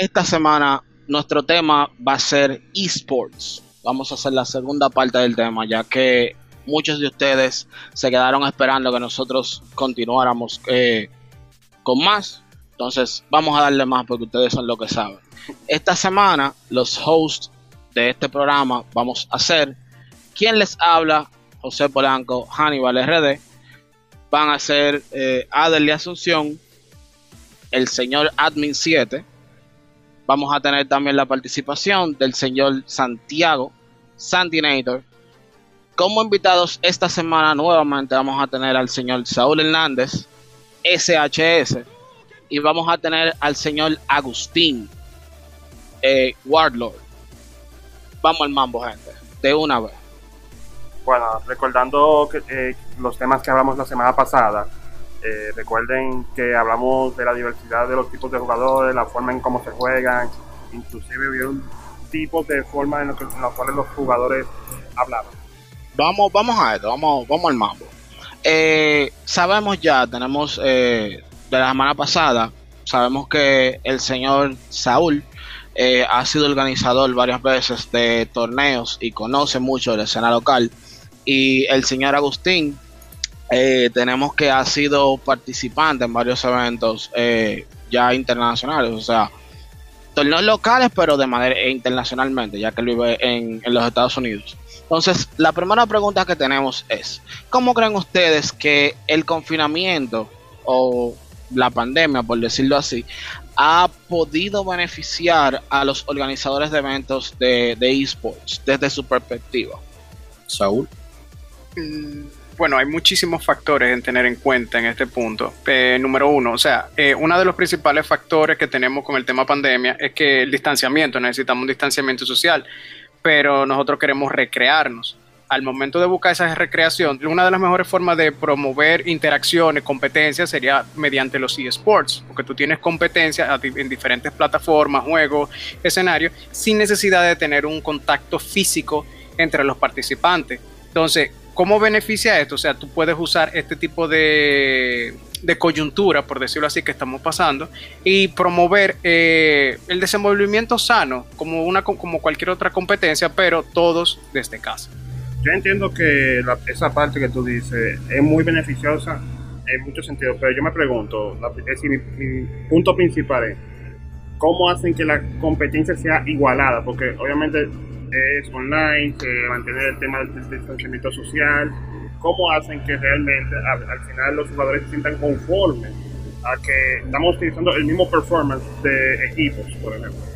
esta semana nuestro tema va a ser esports. Vamos a hacer la segunda parte del tema, ya que muchos de ustedes se quedaron esperando que nosotros continuáramos eh, con más. Entonces, vamos a darle más porque ustedes son lo que saben. Esta semana, los hosts de este programa vamos a ser quien les habla, José Polanco, Hannibal RD. Van a ser eh, Adel Asunción, el señor Admin 7. Vamos a tener también la participación del señor Santiago, Santinator. Como invitados esta semana nuevamente vamos a tener al señor Saúl Hernández, SHS. Y vamos a tener al señor Agustín, eh, Wardlord. Vamos al mambo, gente. De una vez. Bueno, recordando eh, los temas que hablamos la semana pasada, eh, recuerden que hablamos de la diversidad de los tipos de jugadores, la forma en cómo se juegan, inclusive vieron tipos de forma en, los cuales los jugadores hablaban. Vamos, vamos a esto, vamos, vamos al mambo. Eh, sabemos ya, tenemos de la semana pasada, sabemos que el señor Saúl ha sido organizador varias veces de torneos y conoce mucho la escena local y el señor Agustín, eh, tenemos que ha sido participante en varios eventos eh, ya internacionales, o sea, torneos locales, pero de manera internacionalmente, ya que vive en, en los Estados Unidos. Entonces, la primera pregunta que tenemos es, ¿cómo creen ustedes que el confinamiento o la pandemia, por decirlo así, ha podido beneficiar a los organizadores de eventos de, de esports desde su perspectiva? Saúl. Mm, bueno, hay muchísimos factores en tener en cuenta en este punto. Eh, número uno, o sea, eh, uno de los principales factores que tenemos con el tema pandemia es que el distanciamiento, necesitamos un distanciamiento social, pero nosotros queremos recrearnos. Al momento de buscar esa recreación, una de las mejores formas de promover interacciones, competencias, sería mediante los eSports, porque tú tienes competencia en diferentes plataformas, juegos, escenarios, sin necesidad de tener un contacto físico entre los participantes. Entonces, ¿Cómo beneficia esto? O sea, tú puedes usar este tipo de, coyuntura, por decirlo así, que estamos pasando, y promover eh, el desenvolvimiento sano como, una, como cualquier otra competencia, pero todos desde casa. Yo entiendo que esa parte que tú dices es muy beneficiosa en muchos sentidos, pero yo me pregunto, mi punto principal es, ¿cómo hacen que la competencia sea igualada? Porque obviamente es online, que mantener el tema del distanciamiento social, cómo hacen que realmente al, final los jugadores se sientan conformes a que estamos utilizando el mismo performance de equipos, por ejemplo.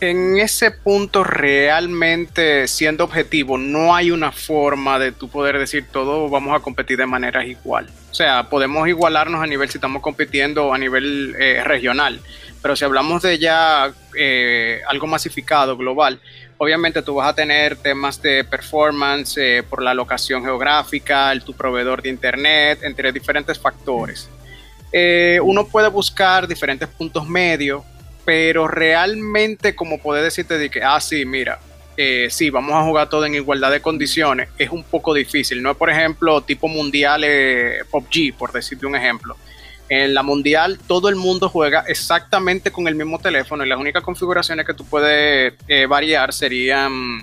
En ese punto realmente siendo objetivo, no hay una forma de tú poder decir todo vamos a competir de manera igual. O sea, podemos igualarnos a nivel si estamos compitiendo a nivel eh, regional pero si hablamos de ya eh, algo masificado, global, obviamente tú vas a tener temas de performance eh, por la locación geográfica, el, tu proveedor de internet, entre diferentes factores. Uno puede buscar diferentes puntos medios, pero realmente como puede decirte de que, ah, sí, mira, eh, sí, vamos a jugar todo en igualdad de condiciones, es un poco difícil. No es, por ejemplo, tipo mundial PUBG, por decirte un ejemplo, en la mundial todo el mundo juega exactamente con el mismo teléfono y las únicas configuraciones que tú puedes eh, variar serían,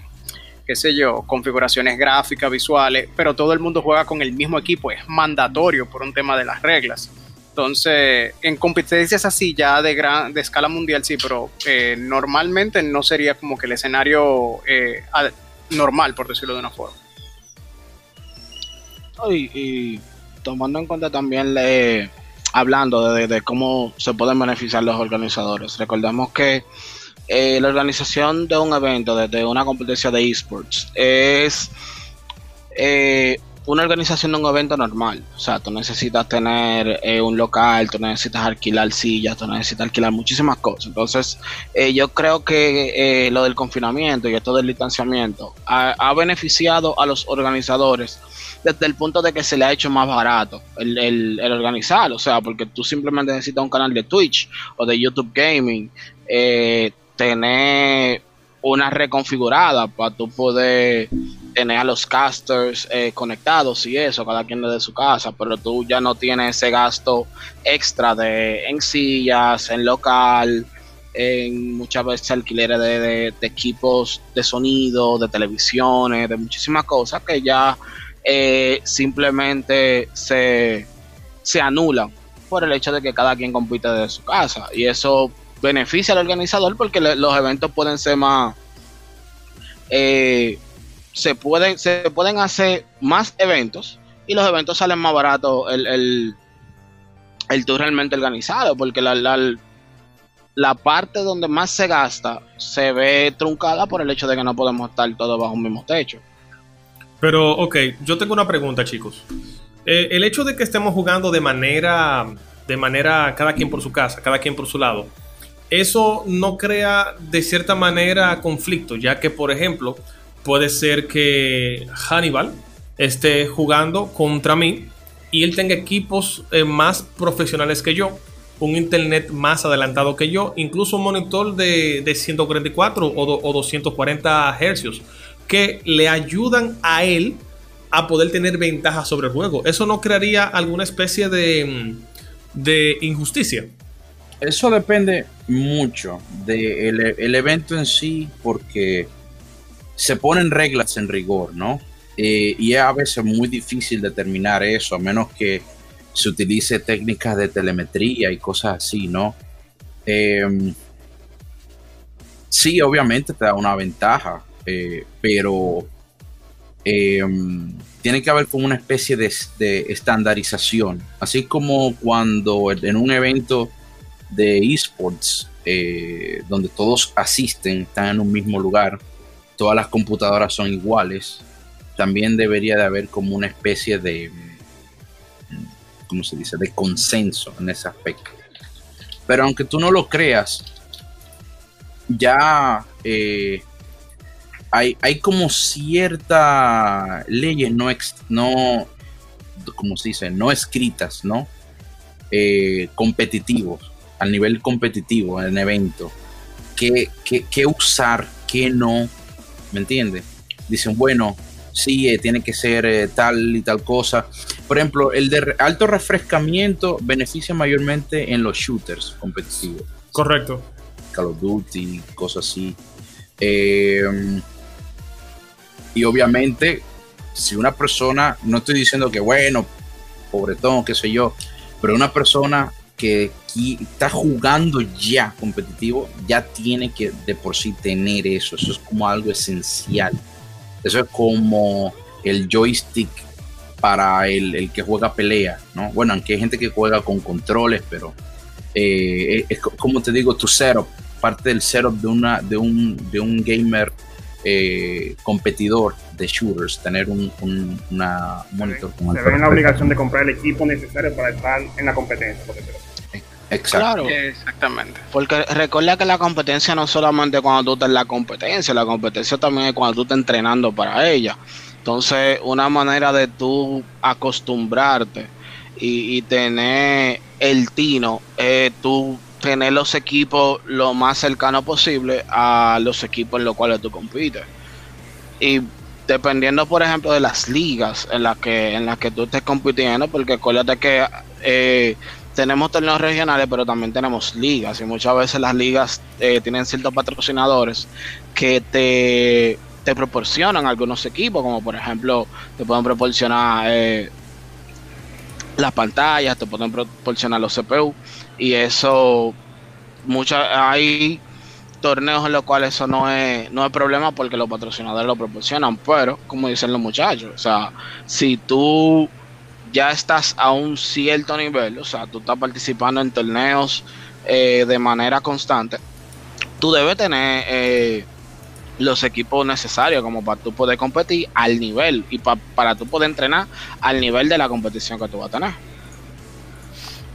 qué sé yo, configuraciones gráficas, visuales, pero todo el mundo juega con el mismo equipo, es mandatorio por un tema de las reglas. Entonces, en competencias así ya de, gran, de escala mundial sí, pero eh, normalmente no sería como que el escenario eh, normal, por decirlo de una forma. y tomando en cuenta también la hablando de, cómo se pueden beneficiar los organizadores. Recordemos que eh, la organización de un evento, de, una competencia de esports, es eh, una organización de un evento normal. O sea, tú necesitas tener eh, un local, tú necesitas alquilar sillas, tú necesitas alquilar muchísimas cosas. Entonces, yo creo que lo del confinamiento y esto del distanciamiento ha beneficiado a los organizadores desde el punto de que se le ha hecho más barato el, el, organizar, o sea, porque tú simplemente necesitas un canal de Twitch o de YouTube Gaming, eh, tener una reconfigurada para tú poder tener a los casters eh, conectados y eso, cada quien desde su casa, pero tú ya no tienes ese gasto extra de en sillas, en local, en muchas veces alquileres de, equipos de sonido, de televisiones, de muchísimas cosas que ya eh, simplemente se, se anulan por el hecho de que cada quien compite desde su casa. Y eso beneficia al organizador porque los eventos pueden ser más eh, se pueden, se pueden hacer más eventos y los eventos salen más baratos el, el, el tour realmente organizado, porque la, la, la, parte donde más se gasta se ve truncada por el hecho de que no podemos estar todos bajo un mismo techo. Pero, ok, yo tengo una pregunta, chicos. Eh, el hecho de que estemos jugando de manera, de manera, cada quien por su casa, cada quien por su lado, eso no crea de cierta manera conflicto, ya que, por ejemplo, puede ser que Hannibal esté jugando contra mí y él tenga equipos eh, más profesionales que yo, un internet más adelantado que yo, incluso un monitor de, 144 o, 240 hercios que le ayudan a él a poder tener ventaja sobre el juego. ¿Eso no crearía alguna especie de, de injusticia? Eso depende mucho del evento en sí, porque se ponen reglas en rigor, ¿no? Eh, y es a veces muy difícil determinar eso, a menos que se utilice técnicas de telemetría y cosas así, ¿no? Em, sí, obviamente te da una ventaja, eh, pero em, tiene que haber como una especie de, estandarización, así como cuando en un evento de esports, eh, donde todos asisten, están en un mismo lugar, todas las computadoras son iguales, también debería de haber como una especie de, ¿cómo se dice?, de consenso en ese aspecto. Pero aunque tú no lo creas, ya eh, hay, hay, como ciertas leyes no, no, como se dice, no escritas, ¿no? Eh, competitivos, al nivel competitivo en evento. ¿Qué, qué, qué usar, qué no? ¿Me entiendes? Dicen, bueno, sí, eh, tiene que ser eh, tal y tal cosa. Por ejemplo, el de alto refrescamiento beneficia mayormente en los shooters competitivos. Correcto. Call of Duty, cosas así. Em, y obviamente, si una persona, no estoy diciendo que bueno, pobretón, qué sé yo, pero una persona que está jugando ya competitivo, ya tiene que de por sí tener eso. Eso es como algo esencial. Eso es como el joystick para el, que juega pelea, ¿no? Bueno, aunque hay gente que juega con controles, pero eh, es como te digo, tu setup, parte del setup de, una, de, un, de un gamer eh, competidor de shooters, tener un, una monitor. Se, se ve la obligación de comprar el equipo necesario para estar en la competencia, por Claro. Exactamente. Porque recuerda que la competencia no solamente cuando tú estás en la competencia, la competencia también es cuando tú estás entrenando para ella. Entonces, una manera de tú acostumbrarte y, tener el tino es tú tener los equipos lo más cercano posible a los equipos en los cuales tú compites. Y dependiendo, por ejemplo, de las ligas en las que, en las que tú estés compitiendo, porque acuérdate que eh, tenemos torneos regionales, pero también tenemos ligas y muchas veces las ligas eh, tienen ciertos patrocinadores que te, te, proporcionan algunos equipos, como por ejemplo te pueden proporcionar eh, las pantallas, te pueden proporcionar los CPU y eso muchas hay torneos en los cuales eso no es no es problema porque los patrocinadores lo proporcionan, pero como dicen los muchachos, o sea, si tú ya estás a un cierto nivel, o sea, tú estás participando en torneos eh, de manera constante, tú debes tener eh, los equipos necesarios como para tú poder competir al nivel y para tú poder entrenar al nivel de la competición que tú vas a tener.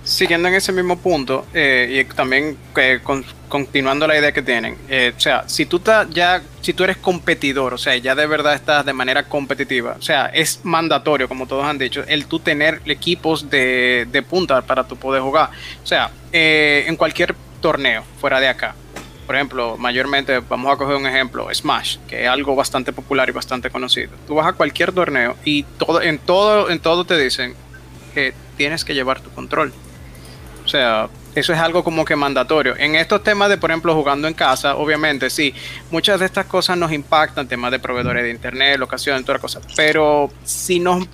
Siguiendo en ese mismo punto eh, y también con, continuando la idea que tienen, eh, o sea, si tú ya, si tú eres competidor, o sea, ya de verdad estás de manera competitiva, o sea, es mandatorio, como todos han dicho, el tú tener equipos de, de punta para tú poder jugar. O sea, eh, en cualquier torneo fuera de acá, por ejemplo, mayormente vamos a coger un ejemplo, Smash, que es algo bastante popular y bastante conocido. Tú vas a cualquier torneo y todo, en todo, en todo te dicen que tienes que llevar tu control. O sea, eso es algo como que mandatorio. En estos temas de, por ejemplo, jugando en casa, obviamente sí, muchas de estas cosas nos impactan, temas de proveedores de internet, locación, todas las cosas. Pero si nos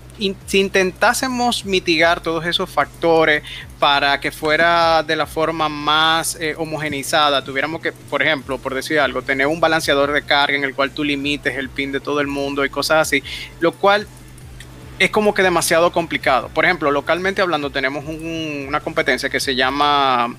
si intentásemos mitigar todos esos factores para que fuera de la forma más eh, homogeneizada, tuviéramos que, por ejemplo, por decir algo, tener un balanceador de carga en el cual tú limites el pin de todo el mundo y cosas así, lo cual es como que demasiado complicado. Por ejemplo, localmente hablando, tenemos una competencia que se llama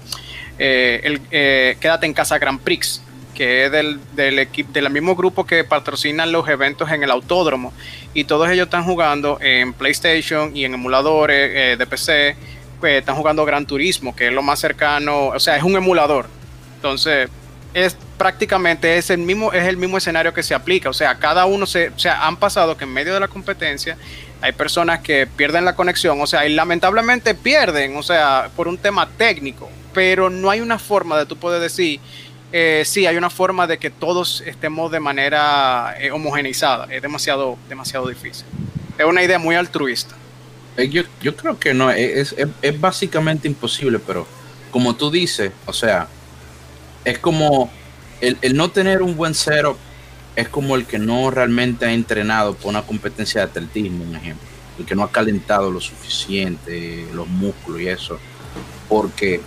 eh, eh, Quédate en Casa Grand Prix, que es del, del, equipo, del mismo grupo que patrocinan los eventos en el autódromo. Y todos ellos están jugando en PlayStation y en emuladores eh, de PC. Pues, están jugando Gran Turismo, que es lo más cercano, o sea, es un emulador. Entonces, es prácticamente es el mismo es el mismo escenario que se aplica, o sea, cada uno se, o sea, han pasado que en medio de la competencia hay personas que pierden la conexión, o sea, y lamentablemente pierden, o sea, por un tema técnico, pero no hay una forma de tú poder decir, eh, sí, hay una forma de que todos estemos de manera eh, homogeneizada, es demasiado, demasiado difícil. Es una idea muy altruista. Eh, yo, yo creo que no, es, es, básicamente imposible, pero como tú dices, o sea, es como el, el no tener un buen setup es como el que no realmente ha entrenado por una competencia de atletismo, un ejemplo. El que no ha calentado lo suficiente, los músculos y eso. Porque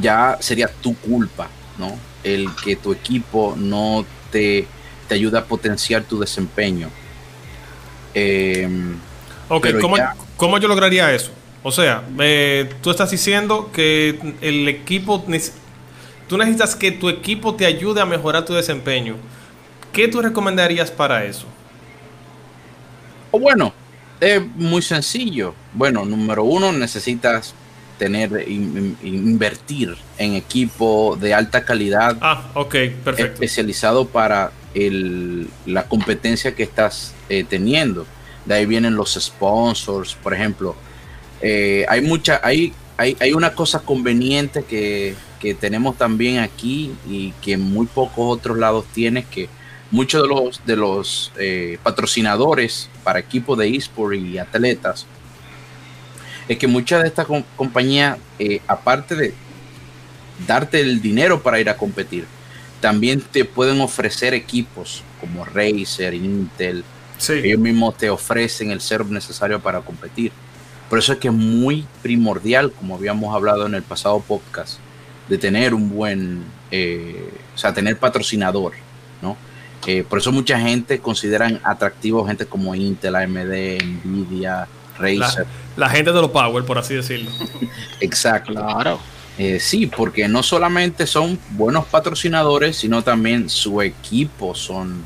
ya sería tu culpa, ¿no? El que tu equipo no te, te ayuda a potenciar tu desempeño. Eh, ok, ¿cómo, yo lograría eso? O sea, eh, tú estás diciendo que el equipo, tú necesitas que tu equipo te ayude a mejorar tu desempeño. ¿Qué tú recomendarías para eso? Bueno, es muy sencillo. Bueno, número uno, necesitas tener, invertir en equipo de alta calidad. Ah, ok, perfecto. Especializado para el, la competencia que estás eh, teniendo. De ahí vienen los sponsors, por ejemplo. Eh, hay mucha, hay, hay, hay, una cosa conveniente que, que, tenemos también aquí y que en muy pocos otros lados tienes que muchos de los, de los eh, patrocinadores para equipos de eSport y atletas es que muchas de estas compañías, eh, aparte de darte el dinero para ir a competir, también te pueden ofrecer equipos como Razer, Intel. Ellos mismos te ofrecen el ser necesario para competir. Por eso es que es muy primordial, como habíamos hablado en el pasado podcast, de tener un buen, eh, o sea, tener patrocinador, ¿no? por eso mucha gente consideran atractivo gente como Intel, AMD, Nvidia, Razer. La, gente de los Power, por así decirlo. Exacto. Claro. Eh, sí, porque no solamente son buenos patrocinadores, sino también su equipo son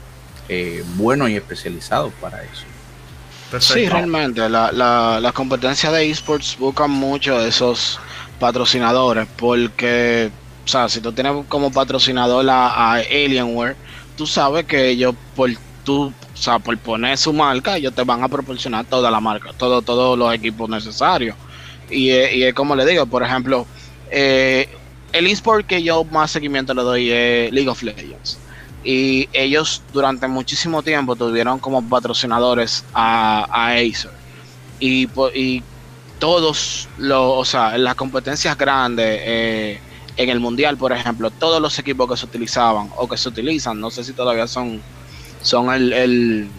eh, buenos y especializados para eso. Sí, realmente, la, la, la competencia de esports buscan mucho esos patrocinadores, porque, o sea, si tú tienes como patrocinador a Alienware, tú sabes que ellos por tú, o sea, por poner su marca, ellos te van a proporcionar toda la marca, todo, todos los equipos necesarios. Y, es como le digo, por ejemplo, eh, el eSport que yo más seguimiento le doy es League of Legends. Y ellos durante muchísimo tiempo tuvieron como patrocinadores a, Acer. Y, y todos los, o sea, las competencias grandes, eh, en el mundial, por ejemplo, todos los equipos que se utilizaban o que se utilizan, no sé si todavía son, son el,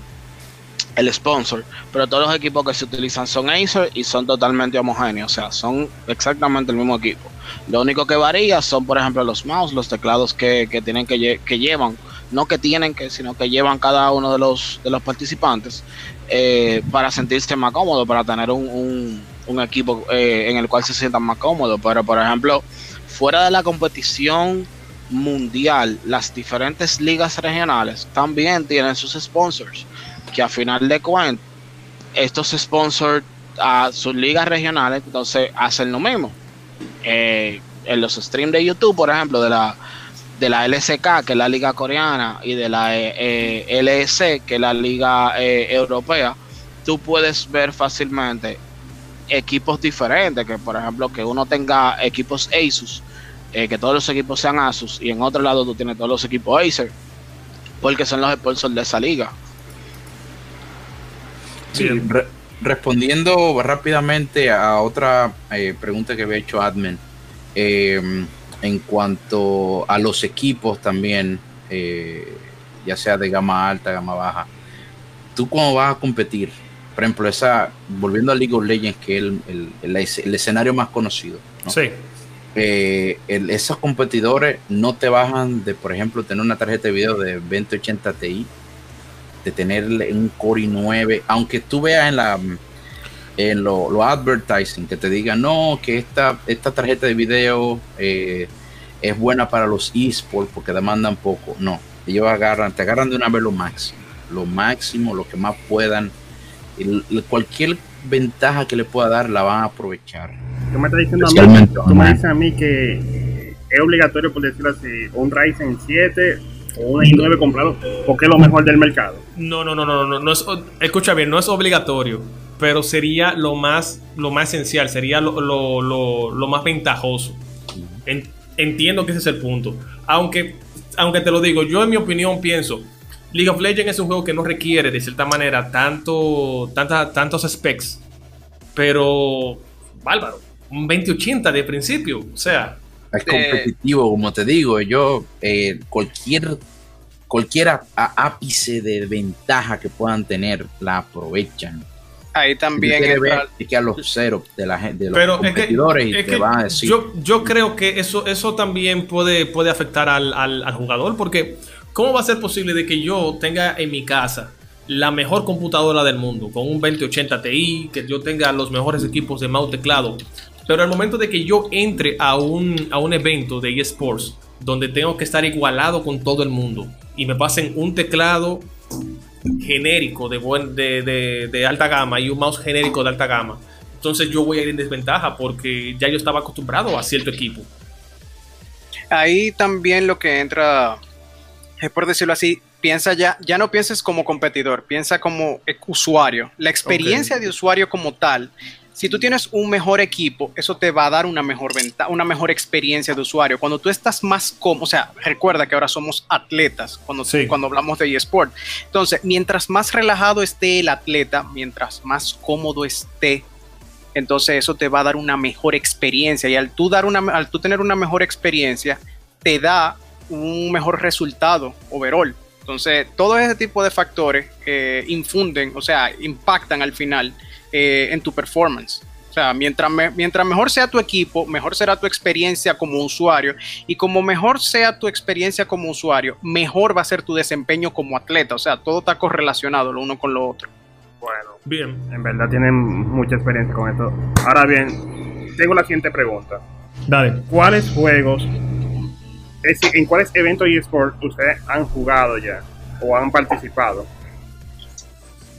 el, sponsor, pero todos los equipos que se utilizan son Acer y son totalmente homogéneos, o sea, son exactamente el mismo equipo. Lo único que varía son, por ejemplo, los mouse, los teclados que, tienen que, que llevan, no que tienen que, sino que llevan cada uno de los, de los participantes eh, para sentirse más cómodo, para tener un, un, equipo eh, en el cual se sientan más cómodos. Pero, por ejemplo, fuera de la competición mundial, las diferentes ligas regionales también tienen sus sponsors, que a final de cuentas, estos sponsors a sus ligas regionales, entonces hacen lo mismo. Eh, en los streams de YouTube, por ejemplo, de la de la LSK, que es la liga coreana, y de la eh, eh que es la liga eh, europea, tú puedes ver fácilmente equipos diferentes, que por ejemplo que uno tenga equipos Asus eh, que todos los equipos sean Asus y en otro lado tú tienes todos los equipos Acer, porque son los sponsors de esa liga. Sí, re- respondiendo rápidamente a otra eh, pregunta que había hecho Admin, eh, en cuanto a los equipos también, eh, ya sea de gama alta, gama baja, tú cómo vas a competir, por ejemplo, esa, volviendo a League of Legends, que es el, el- el es- el escenario más conocido, ¿no? Sí. eh, esos competidores no te bajan de, por ejemplo, tener una tarjeta de video de 2080 Ti, de tener un Core i9, aunque tú veas en la en lo, lo advertising que te digan no, que esta, esta tarjeta de video eh, es buena para los esports porque demandan poco. No, ellos agarran, te agarran de una vez lo máximo, lo máximo, lo que más puedan. Cualquier ventaja que le pueda dar la van a aprovechar. Tú me estás diciendo a mí, tú me dices a mí que es obligatorio, por decirlo así, un Ryzen 7 o un i9 comprado porque es lo mejor del mercado. No, no, no, no, no, no es, escucha bien, no es obligatorio, pero sería lo más, lo más esencial, sería lo, lo, lo, lo más ventajoso. En- entiendo que ese es el punto. Aunque, aunque te lo digo, yo en mi opinión pienso, League of Legends es un juego que no requiere de cierta manera tanto, tanta- tantos specs, pero bárbaro, un 2080 de principio, o sea, Es Eh, competitivo, como te digo, yo eh, cualquier cualquier a- a- ápice de ventaja que puedan tener la aprovechan. Ahí Si también quieres entra- ver, es que a los ceros de la gente, de los Pero es que, competidores y es te que van a decir. yo, yo creo que eso, eso también puede, puede afectar al, al- al jugador, porque ¿cómo va a ser posible de que yo tenga en mi casa la mejor computadora del mundo, con un 2080 Ti, que yo tenga los mejores equipos de mouse teclado, pero al momento de que yo entre a un, a un evento de eSports, donde tengo que estar igualado con todo el mundo, y me pasen un teclado genérico de, buen, de, de- de alta gama y un mouse genérico de alta gama. Entonces yo voy a ir en desventaja porque ya yo estaba acostumbrado a cierto equipo. ahí también lo que entra, es por decirlo así, piensa ya, ya no pienses como competidor, piensa como eh, usuario. La experiencia de usuario como tal, si tú tienes un mejor equipo, eso te va a dar una mejor venta, una mejor experiencia de usuario. Cuando tú estás más cómodo, o sea, recuerda que ahora somos atletas cuando, Sí. cuando hablamos de eSport. Entonces, mientras más relajado esté el atleta, mientras más cómodo esté entonces eso te va a dar una mejor experiencia y al tú dar una al tú tener una mejor experiencia te da un mejor resultado overall entonces todo ese tipo de factores eh, infunden o sea impactan al final eh, en tu performance o sea, mientras, me- mientras mejor sea tu equipo, mejor será tu experiencia como usuario. Y como mejor sea tu experiencia como usuario, mejor va a ser tu desempeño como atleta. O sea, todo está correlacionado lo uno con lo otro. Bueno, Bien. en verdad tienen mucha experiencia con esto. Ahora bien, tengo la siguiente pregunta. Dale. ¿Cuáles juegos, es decir, en cuáles eventos eSport ustedes han jugado ya o han participado?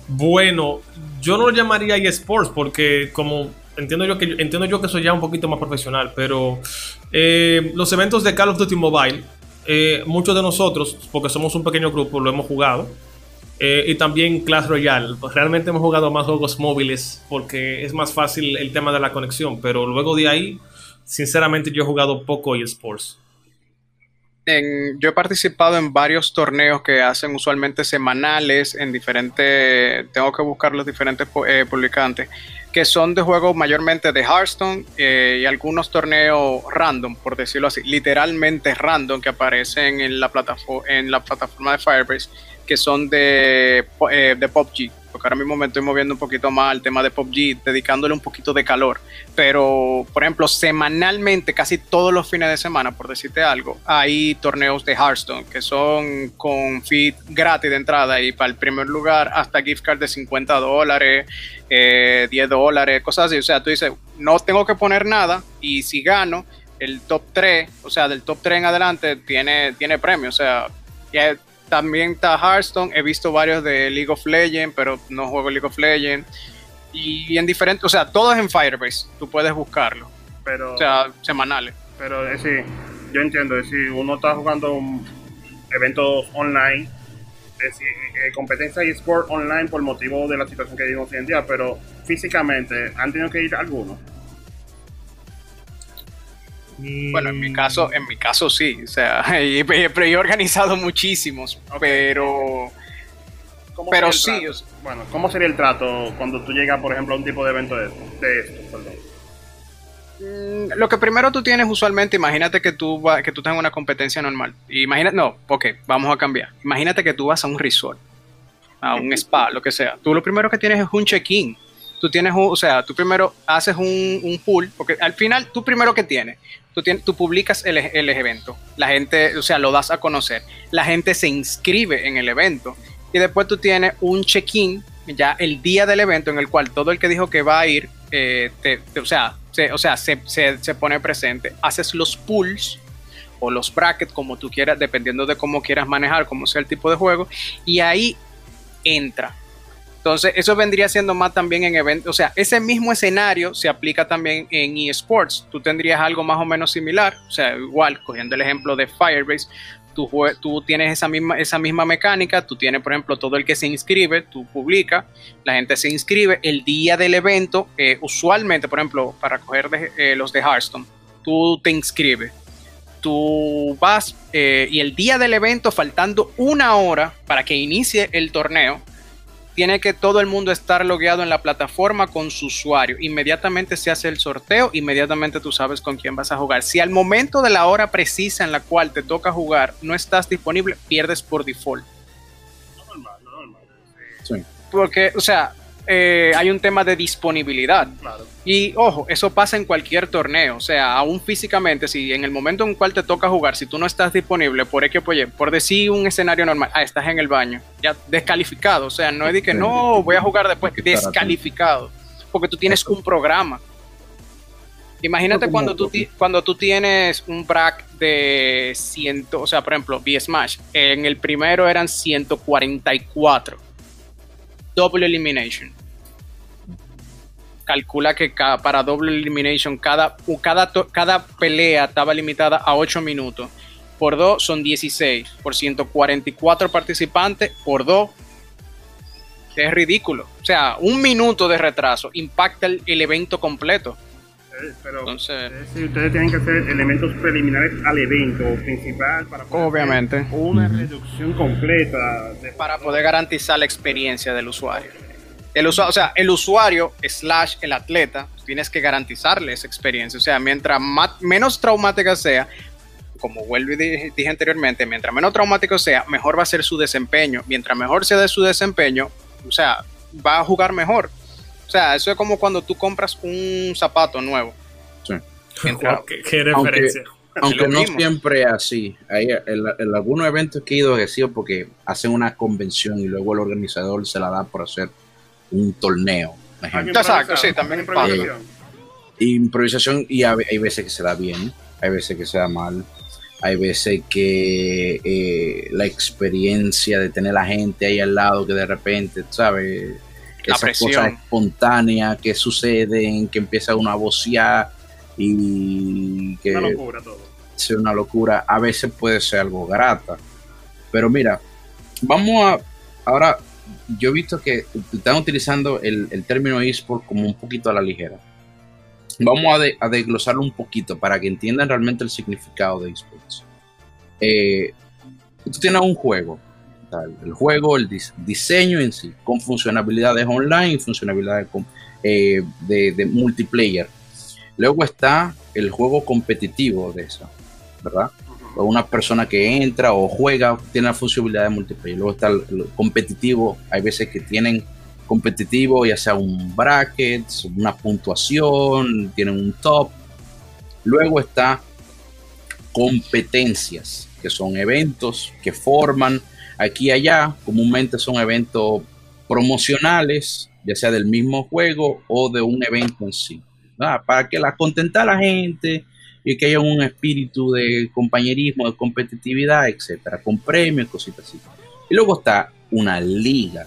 Bueno, yo no lo llamaría eSports porque como entiendo yo que entiendo yo que soy ya un poquito más profesional, pero eh, los eventos de Call of Duty Mobile, eh, muchos de nosotros, porque somos un pequeño grupo, lo hemos jugado. Eh, y también Clash Royale. Realmente hemos jugado más juegos móviles porque es más fácil el tema de la conexión, pero luego de ahí, sinceramente yo he jugado poco eSports. En- yo he participado en varios torneos que hacen usualmente semanales en diferentes, tengo que buscar los diferentes eh, publicantes, que son de juegos mayormente de Hearthstone eh, y algunos torneos random, por decirlo así, literalmente random que aparecen en la, plataforma en la plataforma de Firebase, que son de, eh, de PUBG, porque ahora mismo me estoy moviendo un poquito más al tema de PUBG, dedicándole un poquito de calor. Pero por ejemplo semanalmente casi todos los fines de semana por decirte algo hay torneos de Hearthstone que son con feed gratis de entrada y para el primer lugar hasta gift card de 50 dólares eh, 10 dólares cosas así. O sea tú dices no tengo que poner nada y si gano el top 3 o sea del top 3 en adelante tiene, tiene premio. O sea ya también está Hearthstone he visto varios de League of Legends pero no juego League of Legends y en diferentes, o sea, todos en Firebase, tú puedes buscarlo, Pero, o sea, semanales. pero es decir, yo entiendo, es decir, uno está jugando eventos online, es decir, eh, competencia eSport online por motivo de la situación que vivimos hoy en día, pero físicamente han tenido que ir algunos. Bueno, en mi caso, en mi caso sí, o sea, pero he organizado muchísimos, pero pero sí. bueno, ¿cómo sería el trato cuando tú llegas, por ejemplo, a un tipo de evento de, de esto? Mm, lo que primero tú tienes usualmente, imagínate que tú, que tú tengas una competencia normal. Imagínate, no, ok, vamos a cambiar. Imagínate que tú vas a un resort, a un spa, lo que sea. Tú lo primero que tienes es un check-in. Tú tienes, o sea, tú primero haces un, un, pool, porque al final tú primero que tienes, tú, tienes, tú publicas el, el evento, la gente, o sea, lo das a conocer, la gente se inscribe en el evento y después tú tienes un check-in ya el día del evento en el cual todo el que dijo que va a ir, eh, o sea, se, o sea se, se, pone presente. Haces los pools o los brackets como tú quieras, dependiendo de cómo quieras manejar, cómo sea el tipo de juego, y ahí entra. Entonces, eso vendría siendo más también en eventos, o sea, ese mismo escenario se aplica también en eSports. Tú tendrías algo más o menos similar, o sea, igual, cogiendo el ejemplo de Firebase, tú, tú tienes esa misma, esa misma mecánica, tú tienes, por ejemplo, todo el que se inscribe, tú publicas, la gente se inscribe, el día del evento, eh, usualmente, por ejemplo, para coger eh, los de Hearthstone, tú te inscribes, tú vas eh, y el día del evento, faltando una hora para que inicie el torneo, tiene que todo el mundo estar logueado en la plataforma con su usuario. Inmediatamente se hace el sorteo, inmediatamente tú sabes con quién vas a jugar. Si al momento de la hora precisa en la cual te toca jugar no estás disponible, pierdes por default. Normal, normal. Sí. Porque, o sea, eh, hay un tema de disponibilidad. Y ojo, eso pasa en cualquier torneo. O sea, aún físicamente, si en el momento en el cual te toca jugar, si tú no estás disponible, por que por decir un escenario normal, ah, estás en el baño, ya descalificado. O sea, no es de que no, voy a jugar después, descalificado. Porque tú tienes un programa. Imagínate cuando tú, cuando tú tienes un brack de 100, o sea, por ejemplo, B-Smash, en el primero eran 144 double elimination. Calcula que para double elimination cada, cada, cada pelea estaba limitada a 8 minutos. Por 2 son 16. Por 144 participantes, por 2 es ridículo. O sea, un minuto de retraso impacta el, evento completo. Pero Entonces, ustedes tienen que hacer elementos preliminares al evento principal para poder obviamente una reducción completa para poder garantizar la experiencia del usuario. El usuario, o sea, el usuario slash el atleta, tienes que garantizarle esa experiencia. O sea, mientras menos traumática sea, como vuelvo y dije, dije, anteriormente, mientras menos traumático sea, mejor va a ser su desempeño. Mientras mejor sea de su desempeño, o sea, va a jugar mejor. O sea, eso es como cuando tú compras un zapato nuevo. Sí. ¿Qué, referencia? Aunque, no siempre es así. Hay, en, algunos eventos que he ido he sido porque hacen una convención y luego el organizador se la da por hacer un torneo. Exacto, sí, también improvisación. improvisación y hay, veces que se da bien, hay veces que se da mal hay veces que eh, la experiencia de tener la gente ahí al lado que de repente, ¿sabes? Esas cosas espontáneas que suceden, que empieza uno a vocear y que una locura todo. Es una locura, a veces puede ser algo grata. Pero mira, vamos a ahora yo he visto que están utilizando el, el término eSport como un poquito a la ligera. Vamos a, desglosarlo un poquito para que entiendan realmente el significado de esports. Eh, tú tienes un juego, el juego, el diseño en sí, con funcionalidades online y funcionalidades eh, de, multiplayer. Luego está el juego competitivo de eso, ¿verdad? O una persona que entra o juega tiene la funcionalidad de multiplayer. Luego está el, competitivo, hay veces que tienen competitivo, ya sea un bracket, una puntuación, tienen un top. Luego está competencias, que son eventos que forman aquí y allá. Comúnmente son eventos promocionales, ya sea del mismo juego o de un evento en sí. Para que la contentar a la gente y que haya un espíritu de compañerismo, de competitividad, etcétera, con premios, cositas así. Y luego está una liga.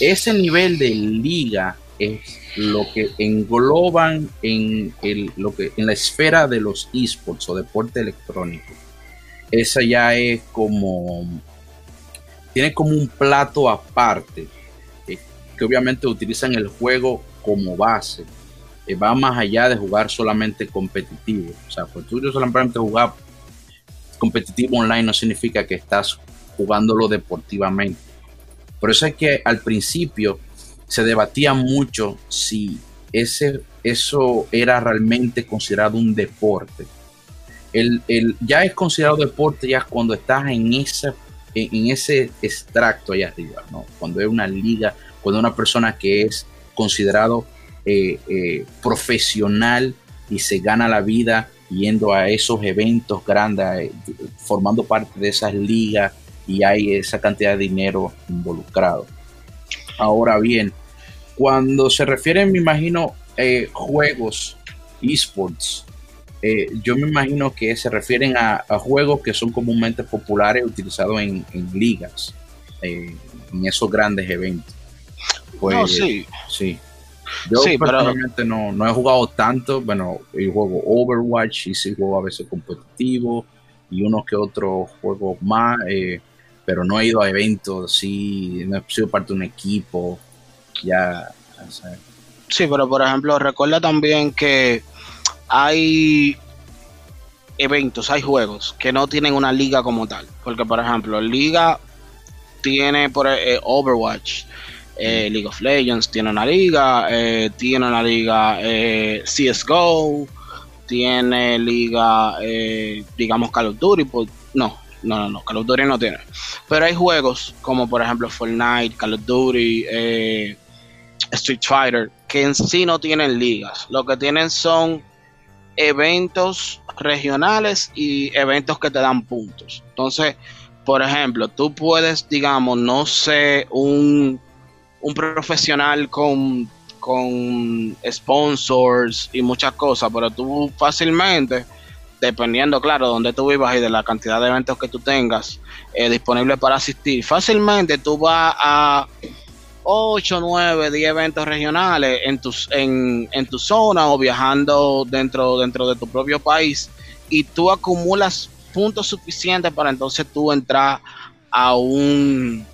Ese nivel de liga es lo que engloban en, el, lo que, en la esfera de los esports o deporte electrónico. Esa ya es como tiene como un plato aparte, eh, que obviamente utilizan el juego como base. eh, va más allá de jugar solamente competitivo. O sea, pues tú solamente jugar competitivo online no significa que estás jugándolo deportivamente. Por eso es que al principio se debatía mucho si ese, eso era realmente considerado un deporte. El, ya es considerado deporte ya cuando estás en, esa, en, ese extracto allá arriba, ¿no? cuando es una liga, cuando una persona que es considerado eh, eh, profesional y se gana la vida yendo a esos eventos grandes, eh, formando parte de esas ligas y hay esa cantidad de dinero involucrado. Ahora bien, cuando se refieren, me imagino, juegos, esports, eh, yo me imagino que se refieren a, juegos que son comúnmente populares utilizados en, ligas, en esos grandes eventos. Pues, sí. Sí. Yo personalmente no, no, he jugado tanto, bueno, yo juego Overwatch y sí juego a veces competitivo y unos que otros juegos más, eh, pero no he ido a eventos sí no he sido parte de un equipo, ya. Sí, pero por ejemplo, recuerda también que hay eventos, hay juegos que no tienen una liga como tal, porque por ejemplo, liga tiene por eh, Overwatch eh, League of Legends tiene una liga, eh, tiene una liga CSGO, tiene liga, digamos, Call of Duty. Pues, no, no, no, no, Call of Duty no tiene. Pero hay juegos como por ejemplo Fortnite, Call of Duty, Street Fighter, que en sí no tienen ligas. Lo que tienen son eventos regionales y eventos que te dan puntos. Entonces, por ejemplo, tú puedes, digamos, no sé, un un profesional con, con sponsors y muchas cosas, pero tú fácilmente, dependiendo, claro, donde tú vivas y de la cantidad de eventos que tú tengas eh, disponibles para asistir, fácilmente tú vas a 8, 9, 10 eventos regionales en tu, en, en tu zona o viajando dentro, dentro de tu propio país y tú acumulas puntos suficientes para entonces tú entrar a un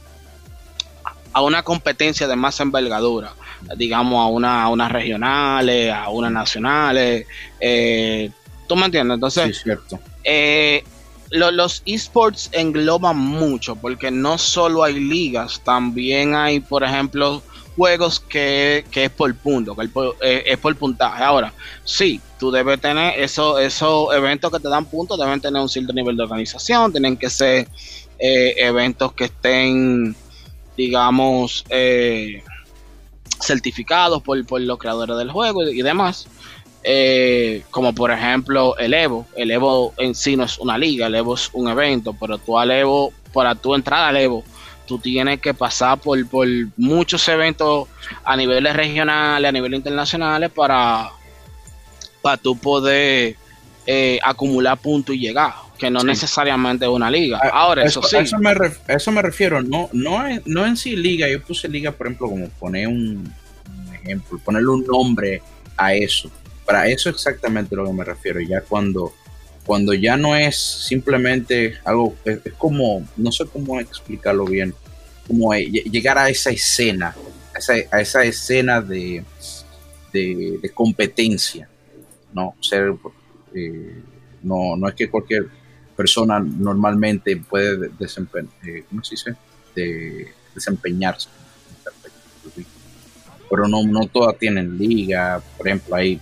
a una competencia de más envergadura, digamos a una, a unas regionales, a unas nacionales. Eh, ¿Tú me entiendes? Entonces, sí, cierto. Eh, los esports engloban mucho porque no solo hay ligas, también hay, por ejemplo, juegos que, es por punto, que eh, es por puntaje. Ahora, sí, tú debes tener eso, esos eventos que te dan puntos, deben tener un cierto nivel de organización, tienen que ser eventos que estén digamos, eh, certificados por, los creadores del juego y, demás. Eh, como por ejemplo el Evo. El Evo en sí no es una liga, el Evo es un evento, pero tú al Evo, para tu entrar al Evo, tú tienes que pasar por, por muchos eventos a niveles regionales, a niveles internacionales para, para tú poder eh, acumular puntos y llegar que no necesariamente es una liga. Ah, Ahora, eso, sí. Eso me, eso me refiero, no, no, en, no en sí liga. Yo puse liga, por ejemplo, como poner un, ejemplo, ponerle un nombre a eso. Para eso exactamente lo que me refiero. Ya cuando, cuando ya no es simplemente algo, es, como, no sé cómo explicarlo bien, como llegar a esa escena, a esa, escena de, de, competencia, ¿no? Ser, eh, no, no es que cualquier persona normalmente puede desempeñar, eh, desempeñarse. Pero no, no todas tienen liga, por ejemplo, hay,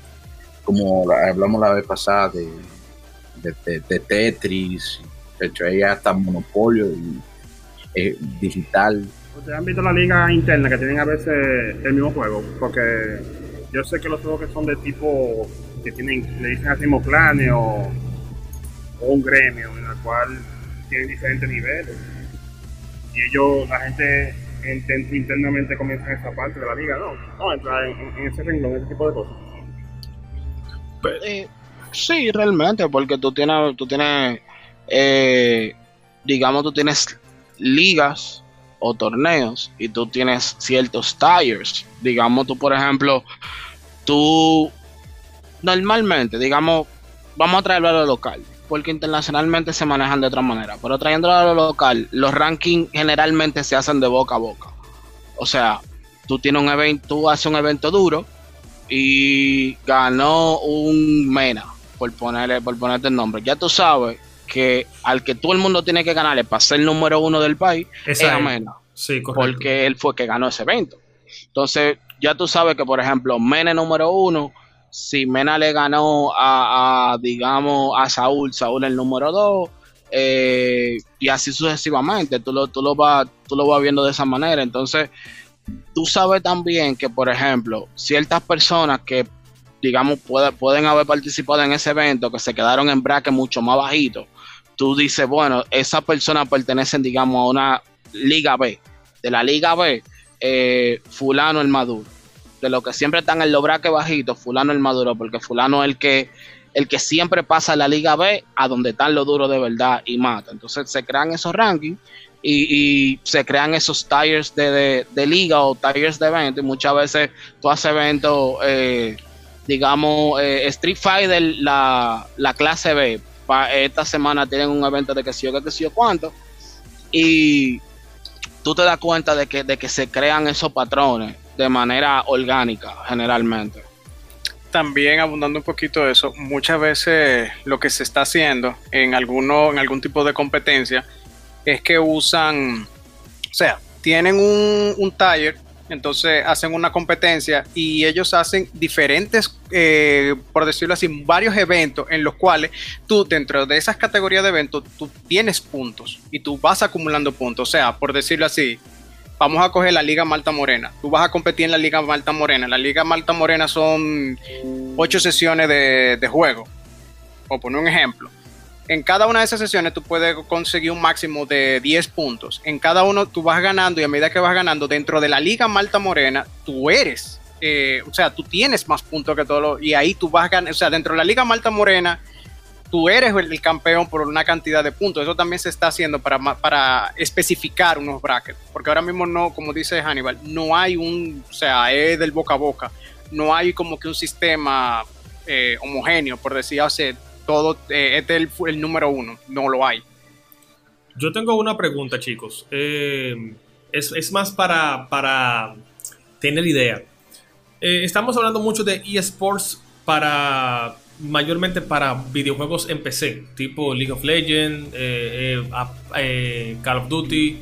como hablamos la vez pasada de, de, Tetris, de hecho hay hasta Monopolio y eh, digital. ¿Ustedes han visto la liga interna que tienen a veces el mismo juego? Porque yo sé que los juegos que son de tipo, que tienen, le dicen así planes o o un gremio en el cual tienen diferentes niveles. Y ellos, la gente internamente comienza en esa parte de la liga, no, no entra en, ese renglón, ese tipo de cosas. Eh, sí, realmente, porque tú tienes, tú tienes, eh, digamos, tú tienes ligas o torneos y tú tienes ciertos tires. Digamos, tú, por ejemplo, tú normalmente, digamos, vamos a traerlo a lo local porque internacionalmente se manejan de otra manera. Pero trayéndolo a lo local, los rankings generalmente se hacen de boca a boca. O sea, tú tienes un evento, tú haces un evento duro y ganó un Mena, por ponerle, por ponerte el nombre. Ya tú sabes que al que todo el mundo tiene que ganarle para ser el número uno del país es a Mena. Sí, correcto. Porque él fue que ganó ese evento. Entonces, ya tú sabes que, por ejemplo, Mena número uno, si Mena le ganó a, digamos, a Saúl, Saúl el número dos, eh, y así sucesivamente, tú lo, tú, lo vas, tú lo vas viendo de esa manera. Entonces, tú sabes también que, por ejemplo, ciertas personas que, digamos, pueden haber participado en ese evento, que se quedaron en bracket mucho más bajito, tú dices, bueno, esas personas pertenecen, digamos, a una Liga B. De la Liga B, eh, fulano el maduro. De lo que siempre están en los braques bajitos, fulano el maduro, porque fulano es el que el que siempre pasa a la Liga B a donde están los duros de verdad y mata. Entonces se crean esos rankings y, se crean esos tires de, liga o tires de evento. Y muchas veces tú haces eventos, eh, digamos, eh, Street Fighter, la, la clase B. esta semana tienen un evento de que si yo, que si yo cuánto. Y tú te das cuenta de que, de que se crean esos patrones de manera orgánica, generalmente. También abundando un poquito de eso, muchas veces lo que se está haciendo en, alguno, en algún tipo de competencia es que usan, o sea, tienen un, un taller entonces hacen una competencia y ellos hacen diferentes, eh, por decirlo así, varios eventos en los cuales tú dentro de esas categorías de eventos tú tienes puntos y tú vas acumulando puntos. O sea, por decirlo así, vamos a coger la Liga Malta Morena. Tú vas a competir en la Liga Malta Morena. La Liga Malta Morena son ocho sesiones de, de juego. Por poner un ejemplo en cada una de esas sesiones tú puedes conseguir un máximo de 10 puntos. En cada uno tú vas ganando y a medida que vas ganando dentro de la Liga Malta Morena, tú eres, eh, o sea, tú tienes más puntos que todos y ahí tú vas ganando, o sea, dentro de la Liga Malta Morena, tú eres el, campeón por una cantidad de puntos. Eso también se está haciendo para, para especificar unos brackets, porque ahora mismo no, como dice Hannibal, no hay un, o sea, es del boca a boca, no hay como que un sistema eh, homogéneo, por decir, o sea, todo, eh, este es el, número uno, no lo hay. Yo tengo una pregunta, chicos. Eh, es, más para, para tener idea. Eh, estamos hablando mucho de eSports para mayormente para videojuegos en PC, tipo League of Legends, Call of Duty,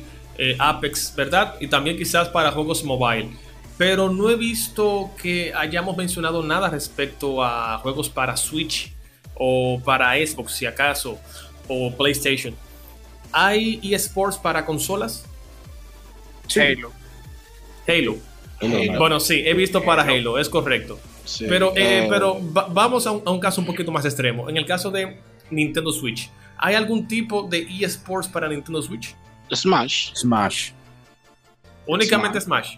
Apex, ¿verdad? Y también quizás para juegos mobile. Pero no he visto que hayamos mencionado nada respecto a juegos para Switch o para Xbox si acaso, o PlayStation. ¿Hay eSports para consolas? Halo. Halo. Bueno, sí, he visto para Halo, es correcto. Pero, eh, eh, pero vamos a un, caso un poquito más extremo. En el caso de Nintendo Switch, ¿hay algún tipo de eSports para Nintendo Switch? Smash. Smash. Únicamente Smash.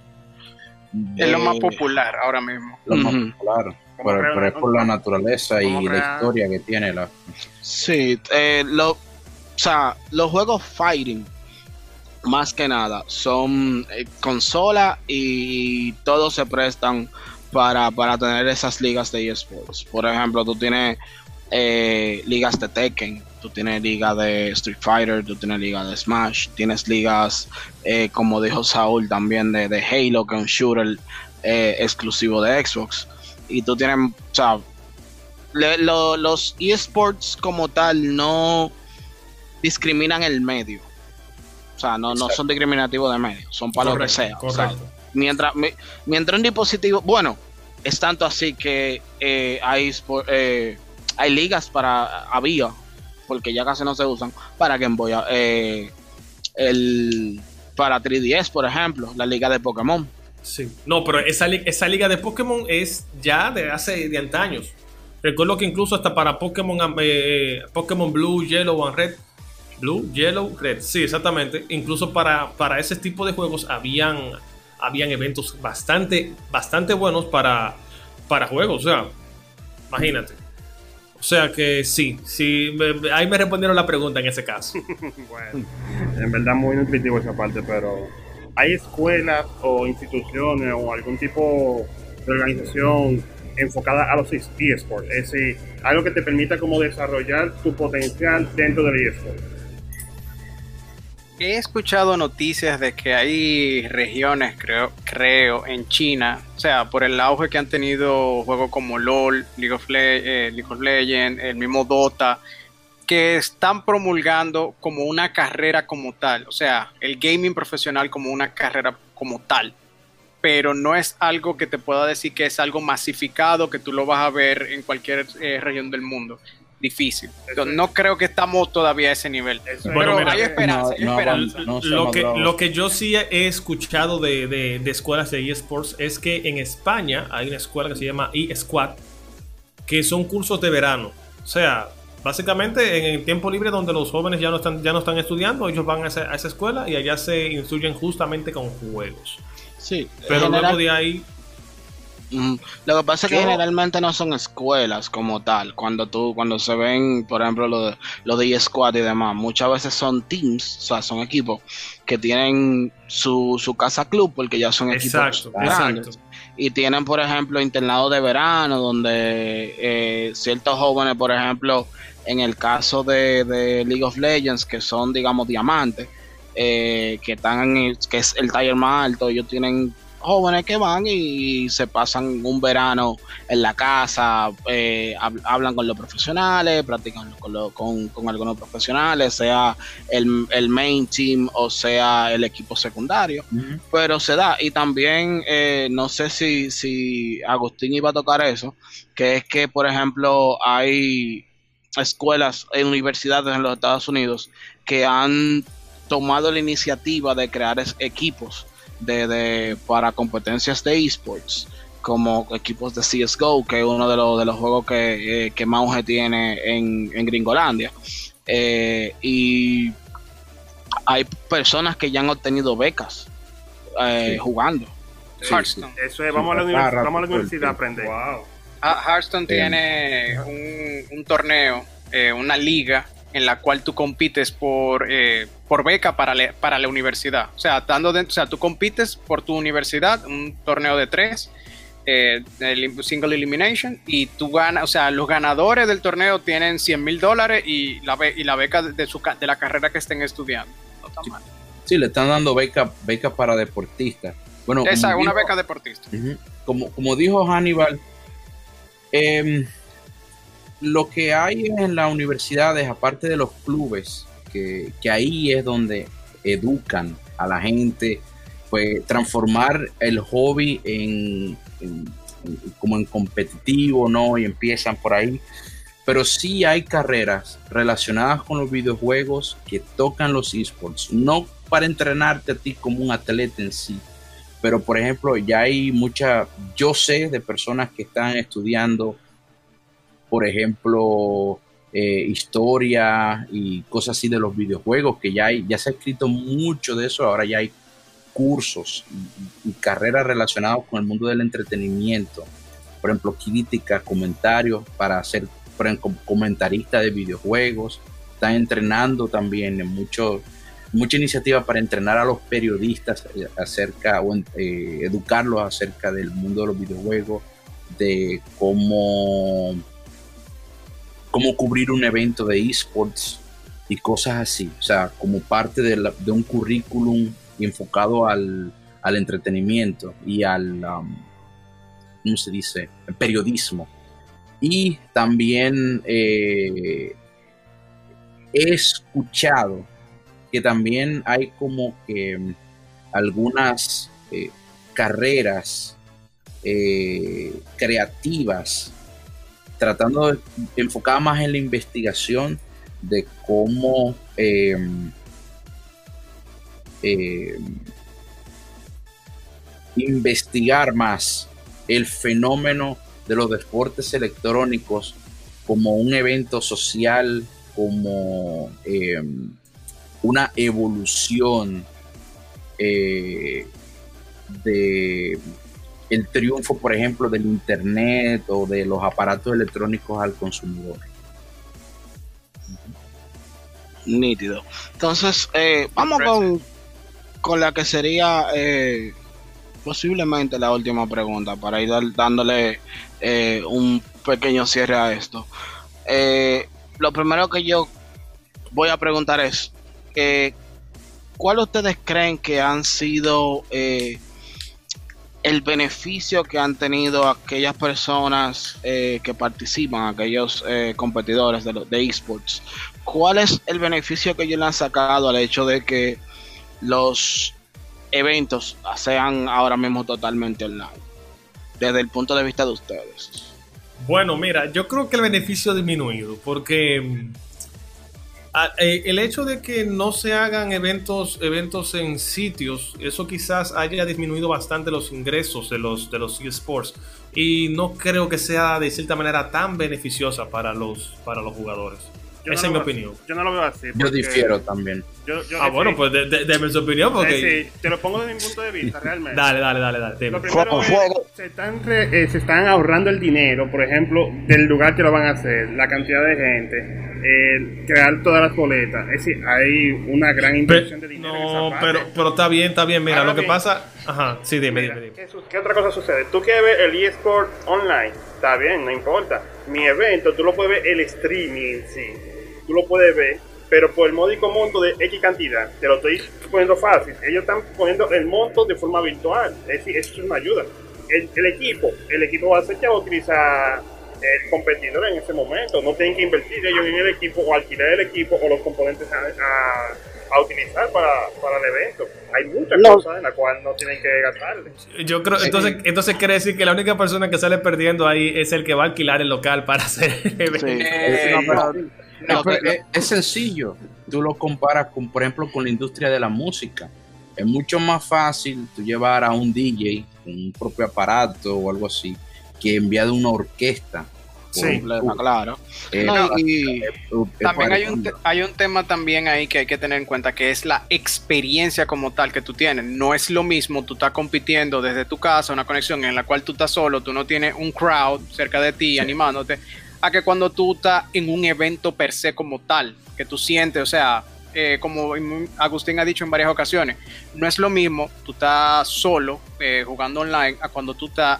Es lo más popular ahora mismo. Lo más popular. Pero, es por la naturaleza y la historia que tiene la. Sí, eh, lo, o sea, los juegos fighting, más que nada, son eh, consola y todos se prestan para, para tener esas ligas de esports. Por ejemplo, tú tienes eh, ligas de Tekken, tú tienes liga de Street Fighter, tú tienes liga de Smash, tienes ligas, como dijo Saúl, también de, de Halo, que es un shooter exclusivo de Xbox y tú tienes, o sea, los esports como tal no discriminan el medio. O sea, no, no son discriminativos de medio, son para lo que sea. mientras, mientras un dispositivo, bueno, es tanto así que eh, hay, eh, hay ligas para, había, porque ya casi no se usan, para Game Boy, eh, el, para 3DS, por ejemplo, la liga de Pokémon Sí. No, pero esa, esa liga de Pokémon es ya de hace de antaños. Recuerdo que incluso hasta para Pokémon, eh, Pokémon Blue, Yellow and Red. Blue, Yellow, Red. Sí, exactamente. Incluso para, para ese tipo de juegos habían, habían eventos bastante, bastante buenos para, para juegos. O sea, imagínate. O sea que sí, sí, ahí me respondieron la pregunta en ese caso. bueno, en verdad muy nutritivo esa parte, pero ¿hay escuelas o instituciones o algún tipo de organización enfocada a los eSports? Es decir, algo que te permita como desarrollar tu potencial dentro del eSport. he escuchado noticias de que hay regiones, creo, creo, en China, o sea, por el auge que han tenido juegos como LOL, League of, eh, League of Legends, el mismo Dota, que están promulgando como una carrera como tal, o sea, el gaming profesional como una carrera como tal, pero no es algo que te pueda decir que es algo masificado, que tú lo vas a ver en cualquier eh, región del mundo difícil. no creo que estamos todavía a ese nivel. Pero hay esperanza. lo, que, lo que yo sí he escuchado de, de, escuelas de eSports es que en España hay una escuela que se llama eSquad, que son cursos de verano. O sea, básicamente en el tiempo libre donde los jóvenes ya no están, ya no están estudiando, ellos van a esa, a esa escuela y allá se instruyen justamente con juegos. Sí, pero luego de ahí lo que pasa es que generalmente no son escuelas como tal. Cuando tú, cuando se ven, por ejemplo, lo de, lo de squad y demás, muchas veces son teams, o sea, son equipos que tienen su, su casa club porque ya son equipos grandes. Y tienen, por ejemplo, internados de verano donde eh, ciertos jóvenes, por ejemplo, en el caso de, League of Legends, que son, digamos, diamantes, eh, que están en que es el taller más alto, ellos tienen jóvenes que van y se pasan un verano en la casa, eh, hablan con los profesionales, practican con, con, algunos profesionales, sea el, main team o sea el equipo secundario, pero se da. Y también, eh, no sé si, si Agustín iba a tocar eso, que es que, por ejemplo, hay escuelas en universidades en los Estados Unidos que han tomado la iniciativa de crear equipos de, para competencias de esports como equipos de CSGO, que es uno de los, de los juegos que, eh, que más tiene en, en Gringolandia. Eh, y hay personas que ya han obtenido becas eh, jugando. Eso es, vamos, a la universidad, vamos a la universidad a aprender. Wow. Hearthstone tiene un, un torneo, una liga en la cual tú compites por, eh, por beca para, para la universidad. O sea, dando o sea, tú compites por tu universidad, un torneo de tres, eh, single elimination, y tú ganas, o sea, los ganadores del torneo tienen 100 mil dólares y la, y la beca de, su, de la carrera que estén estudiando. sí, le están dando beca, beca para deportistas. Bueno, Esa es una beca deportista. como, como dijo Hannibal, eh, lo que hay en las universidades, aparte de los clubes, que, ahí es donde educan a la gente, pues transformar el hobby en, como en competitivo, ¿no? Y empiezan por ahí. Pero sí hay carreras relacionadas con los videojuegos que tocan los esports, no para entrenarte a ti como un atleta en sí, pero por ejemplo ya hay mucha, yo sé de personas que están estudiando por ejemplo, eh, historia y cosas así de los videojuegos, que ya, hay, ya se ha escrito mucho de eso, ahora ya hay cursos y, carreras relacionadas con el mundo del entretenimiento, por ejemplo, crítica, comentarios para ser comentarista de videojuegos, están entrenando también en mucho, mucha iniciativa para entrenar a los periodistas acerca o eh, educarlos acerca del mundo de los videojuegos, de cómo cómo cubrir un evento de esports y cosas así. O sea, como parte de, un currículum enfocado al, entretenimiento y al, um, ¿cómo se dice?, periodismo. Y también eh, he escuchado que también hay como que um, algunas eh, carreras eh, creativas tratando de enfocar más en la investigación de cómo em, investigar más el fenómeno de los deportes electrónicos como un evento social, como una evolución eh, de el triunfo, por ejemplo, del Internet o de los aparatos electrónicos al consumidor. Nítido. Entonces, eh, vamos con, con, la que sería eh, posiblemente la última pregunta para ir dándole eh, un pequeño cierre a esto. lo primero que yo voy a preguntar es, ¿cuál ustedes creen que han sido eh, el beneficio que han tenido aquellas personas eh, que participan, aquellos eh, competidores de, de esports? ¿Cuál es el beneficio que ellos le han sacado al hecho de que los eventos sean ahora mismo totalmente online? Desde el punto de vista de ustedes. Bueno, mira, yo creo que el beneficio ha disminuido porque mm, eh, el hecho de que no se hagan eventos, eventos en sitios, eso quizás haya disminuido bastante los ingresos de los, de los eSports y no creo que sea de cierta manera tan beneficiosa para los, para los jugadores. Yo Esa no es mi opinión. así. Yo no lo veo así. Yo difiero también. yo- yo- Ah, bueno, pues de- de- su opinión porque... sí, te lo pongo desde mi punto de vista, realmente. Dale, dale, dale, dale. Lo primero es. Se, están re- eh, se están ahorrando el dinero, por ejemplo, del lugar que lo van a hacer, la cantidad de gente, eh, crear todas las boletas. Es decir, hay una gran inversión de dinero. en no, esa parte. pero, pero está bien, está bien. Mira, Ahora lo que bien. pasa... Ajá, sí, dime, Mira, dime, dime. ¿qué, qué otra cosa sucede? Tú quieres ver el eSport online, está bien, no importa. Mi evento, tú lo puedes ver el streaming, sí. Tú lo puedes ver, pero por el módico monto de X cantidad, te lo estoy poniendo fácil. Ellos están poniendo el monto de forma virtual, es decir, eso es una ayuda. El, el equipo, el equipo va a ser que va a utilizar el competidor en ese momento. No tienen que invertir ellos en el equipo o alquilar el equipo o los componentes a, a- a utilizar para, para el evento. Hay muchas No. cosas en las cuales no tienen que gastarle. Yo creo, entonces, entonces quiere decir que la única persona que sale perdiendo ahí es el que va a alquilar el local para hacer el evento. Sí. Eh, no, es, pero- es- es sencillo. Tú lo comparas con, por ejemplo, con la industria de la música. Es mucho más fácil tú llevar a un DJ con un propio aparato o algo así que enviar una orquesta. Sí, claro. Eh, No, y- eh, eh, También hay un, hay un tema también ahí que hay que tener en cuenta, que es la experiencia como tal que tú tienes. No es lo mismo, tú estás compitiendo desde tu casa, una conexión en la cual tú estás solo, tú no tienes un crowd cerca de ti animándote, a que cuando tú estás en un evento per se como tal, que tú sientes, o sea, eh, como Agustín ha dicho en varias ocasiones, no es lo mismo tú estás solo eh, jugando online a cuando tú estás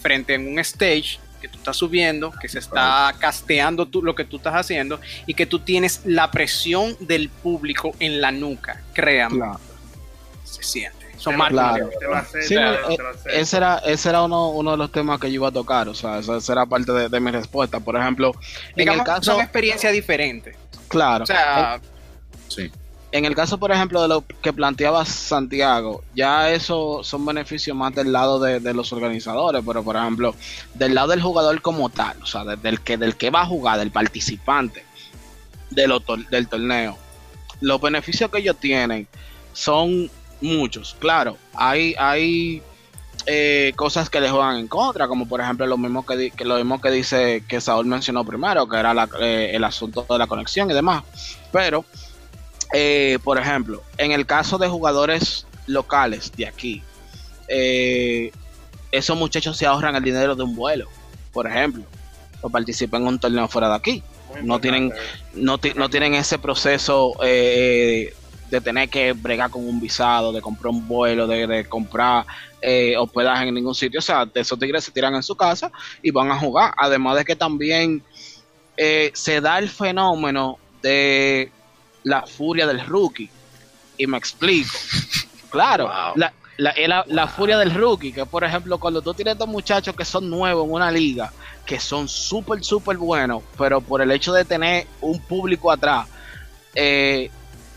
frente en un stage que tú estás subiendo, que se está casteando tú, lo que tú estás haciendo y que tú tienes la presión del público en la nuca. Créanme, Claro. se siente. Son marcas. Claro. Sí, eh, ese era, ese era uno, uno de los temas que yo iba a tocar, o sea, esa, esa era parte de, de mi respuesta. Por ejemplo, en el caso, son experiencias diferentes. claro, O sea, Sí. en el caso, por ejemplo, de lo que planteaba Santiago, ya eso son beneficios más del lado de, de los organizadores, pero por ejemplo, del lado del jugador como tal, o sea, de- del que, del que va a jugar, del participante de lo del torneo, los beneficios que ellos tienen son muchos, claro, hay, hay eh, cosas que le juegan en contra, como por ejemplo lo mismo que, di- que lo mismo que dice que Saúl mencionó primero, que era la- eh, el asunto de la conexión y demás, pero eh, por ejemplo, en el caso de jugadores locales de aquí, eh, esos muchachos se ahorran el dinero de un vuelo, por ejemplo, o participan en un torneo fuera de aquí. Muy no tienen-. No, no tienen ese proceso eh, de tener que bregar con un visado, de comprar un vuelo, de, de comprar eh, hospedaje en ningún sitio. O sea, de esos tigres se tiran en su casa y van a jugar. Además de que también eh, se da el fenómeno de la furia del rookie. Y me explico. Claro, Wow. la, la, la- la furia del rookie, que por ejemplo, cuando tú tienes dos muchachos que son nuevos en una liga, que son súper, súper buenos, pero por el hecho de tener un público atrás, eh,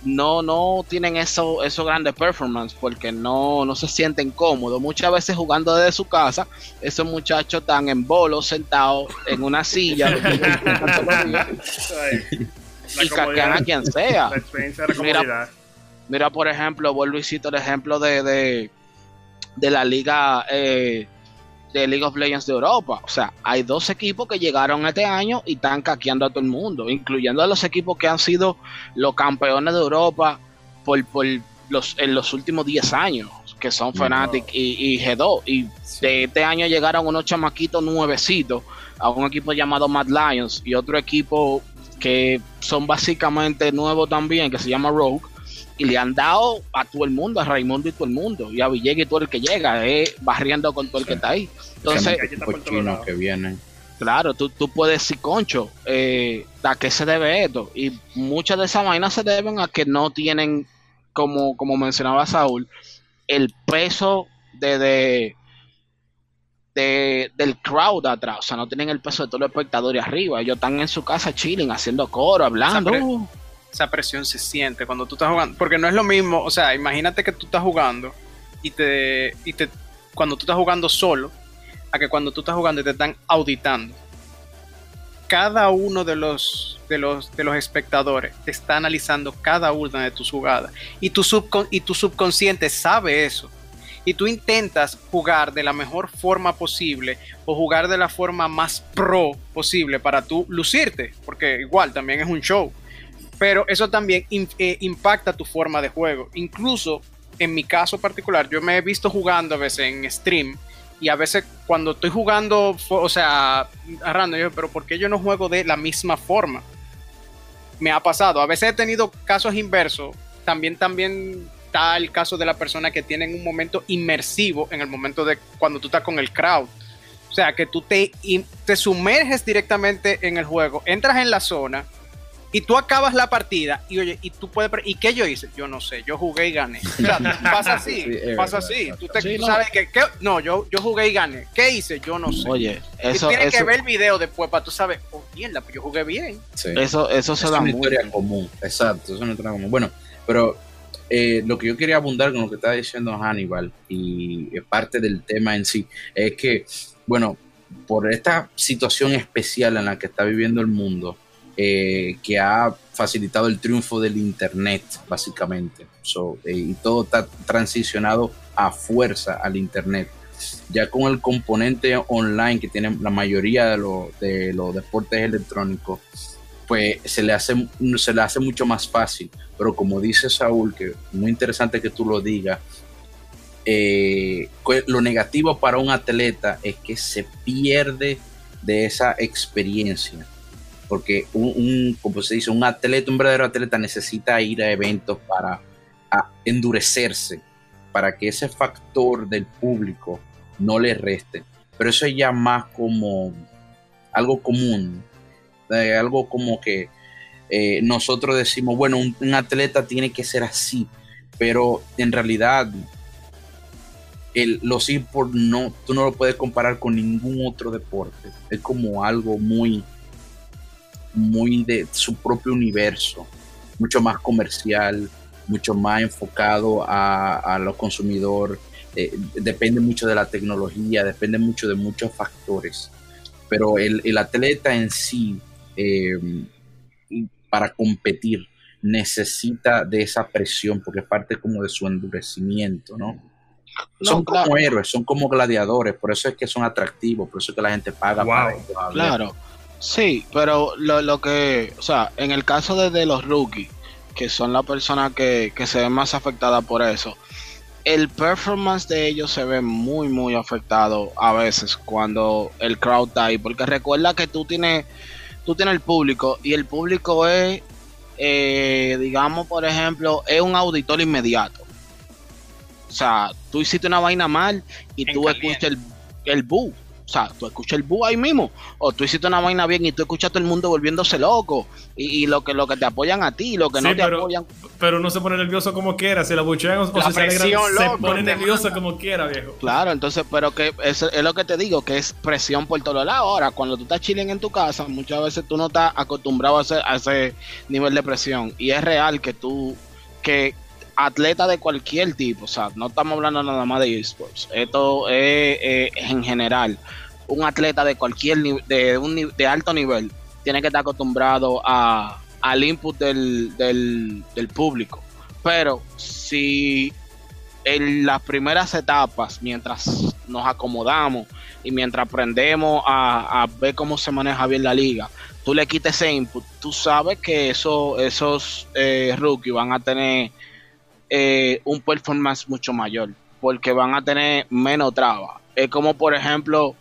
no, no tienen eso, esos grandes performance porque no, no se sienten cómodos. Muchas veces jugando desde su casa, esos muchachos están en bolos sentados en una silla y caquean a quien sea. La experiencia de la Mira. Mira, por ejemplo, vuelvo y cito el ejemplo de, de, de la liga eh, de League of Legends de Europa. O sea, hay dos equipos que llegaron este año y están caqueando a todo el mundo, incluyendo a los equipos que han sido los campeones de Europa por, por los, en los últimos 10 años, que son Fnatic y, y G2. Y de este año llegaron unos chamaquitos nuevecitos a un equipo llamado Mad Lions y otro equipo que son básicamente nuevos también, que se llama Rogue y le han dado a todo el mundo, a Raimundo y todo el mundo, y a Villegas y todo el que llega, eh, barriendo con todo el que está ahí. Entonces, que vienen. claro, tú, tú puedes decir, concho, eh, ¿a qué se debe esto? Y muchas de esas vainas se deben a que no tienen como, como mencionaba Saúl, el peso de, de, de- del crowd atrás. O sea, no tienen el peso de todos los espectadores arriba. Ellos están en su casa chilling, haciendo coro, hablando. Esa presión se siente cuando tú estás jugando. Porque no es lo mismo, o sea, imagínate que tú estás jugando y te, y te cuando tú estás jugando solo, a que cuando tú estás jugando y te están auditando. Cada uno de los, de los, de los espectadores te está analizando cada una de tus jugadas. Y tu, subcon- y tu subconsciente sabe eso. Y tú intentas jugar de la mejor forma posible o jugar de la forma más pro posible para tú lucirte. Porque igual también es un show pero eso también eh, impacta tu forma de juego. Incluso en mi caso particular, yo me he visto jugando a veces en stream y a veces cuando estoy jugando, o sea, agarrando, yo, pero ¿por qué yo no juego de la misma forma? Me ha pasado. A veces he tenido casos inversos. También, también está el caso de la persona que tiene un momento inmersivo en el momento de cuando tú estás con el crowd. O sea, que tú te, te sumerges directamente en el juego, entras en la zona y tú acabas la partida y oye, y tú puedes, ¿y qué yo hice? Yo no sé, yo jugué y gané. O sea, pasa así, Sí, pasa verdad, así. Tú, te, Sí, tú no. sabes que, que- no, yo, yo jugué y gané. ¿Qué hice? Yo no sé. Oye, y eso, tienes que eso, ver el video después para tú saber, oh, mierda, pues yo jugué bien. Sí. eso, eso se es da una mucho. historia común, exacto, es una historia común. Bueno, pero eh, lo que yo quería abundar con lo que estaba diciendo Hannibal y parte del tema en sí es que, bueno, por esta situación especial en la que está viviendo el mundo, eh, que ha facilitado el triunfo del Internet, básicamente, So, eh, y todo está transicionado a fuerza al Internet. Ya con el componente online que tienen la mayoría de, de los deportes electrónicos, pues se le hace se le hace mucho más fácil. Pero como dice Saúl, que muy interesante que tú lo digas, eh, que lo negativo para un atleta es que se pierde de esa experiencia. Porque un, como se dice, un atleta, un verdadero atleta necesita ir a eventos para endurecerse, para que ese factor del público no le reste. Pero eso es ya más como algo común, eh, algo como que eh, nosotros decimos, bueno, un, un atleta tiene que ser así, pero en realidad el, los esports no, tú no lo puedes comparar con ningún otro deporte. Es como algo muy, muy de su propio universo, mucho más comercial, mucho más enfocado a, a lo consumidor. Eh, depende mucho de la tecnología, depende mucho de muchos factores. Pero el, el atleta en sí, eh, y para competir, necesita de esa presión porque es parte como de su endurecimiento, ¿no? No, son claro. como héroes, son como gladiadores, por eso es que son atractivos, por eso es que la gente paga Wow, para. Claro, sí, pero lo, lo que, o sea, en el caso de, de los rookies, que son las personas que, que se ven más afectadas por eso, el performance de ellos se ve muy, muy afectado a veces cuando el crowd está ahí, porque recuerda que tú tienes, tú tienes el público y el público es, eh, digamos, por ejemplo, es un auditor inmediato. O sea, tú hiciste una vaina mal y En tú caliente. escuchas el, el boo. O sea, tú escuchas el boo ahí mismo. O tú hiciste una vaina bien y tú escuchas a todo el mundo volviéndose loco. Y, y lo que lo que te apoyan a ti, lo que no Sí, te pero- apoyan. Pero no se pone nervioso como quiera. Si la buchean o, o La si se alegran, se pone nervioso manda. como quiera, viejo. Claro, entonces, pero que eso es lo que te digo, que es presión por todos lados. Ahora, cuando tú estás chilling en tu casa, muchas veces tú no estás acostumbrado a ese, a ese nivel de presión. Y es real que tú, que atleta de cualquier tipo, o sea, no estamos hablando nada más de esports, esto es eh, en general, un atleta de cualquier de, un, de alto nivel, tiene que estar acostumbrado a, al input del, del, del público. Pero si en las primeras etapas, mientras nos acomodamos y mientras aprendemos a, a ver cómo se maneja bien la liga, tú le quites ese input, tú sabes que eso, esos eh, rookies van a tener eh, un performance mucho mayor, porque van a tener menos trabas. Es como, por ejemplo,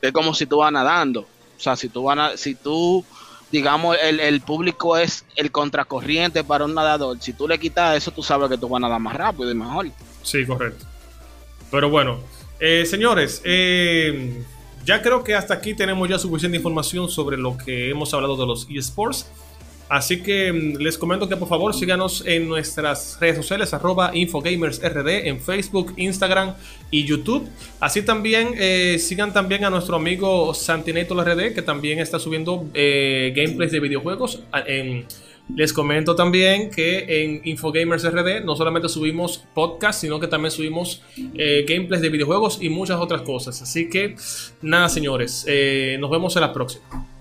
es como si tú vas nadando. O sea, si tú vas si tú, digamos, el, el público es el contracorriente para un nadador, si tú le quitas eso, tú sabes que tú vas a nadar más rápido y mejor. Sí, correcto. Pero bueno, eh, señores, eh, ya creo que hasta aquí tenemos ya suficiente información sobre lo que hemos hablado de los eSports. Así que mm, les comento que por favor síganos en nuestras redes sociales, arroba InfoGamersRD en Facebook, Instagram y YouTube. Así también eh, sigan también a nuestro amigo Santinator RD, que también está subiendo eh, gameplays de videojuegos en les comento también que en Infogamers RD no solamente subimos podcast, sino que también subimos eh, gameplays de videojuegos y muchas otras cosas. Así que nada, señores, nos vemos en la próxima.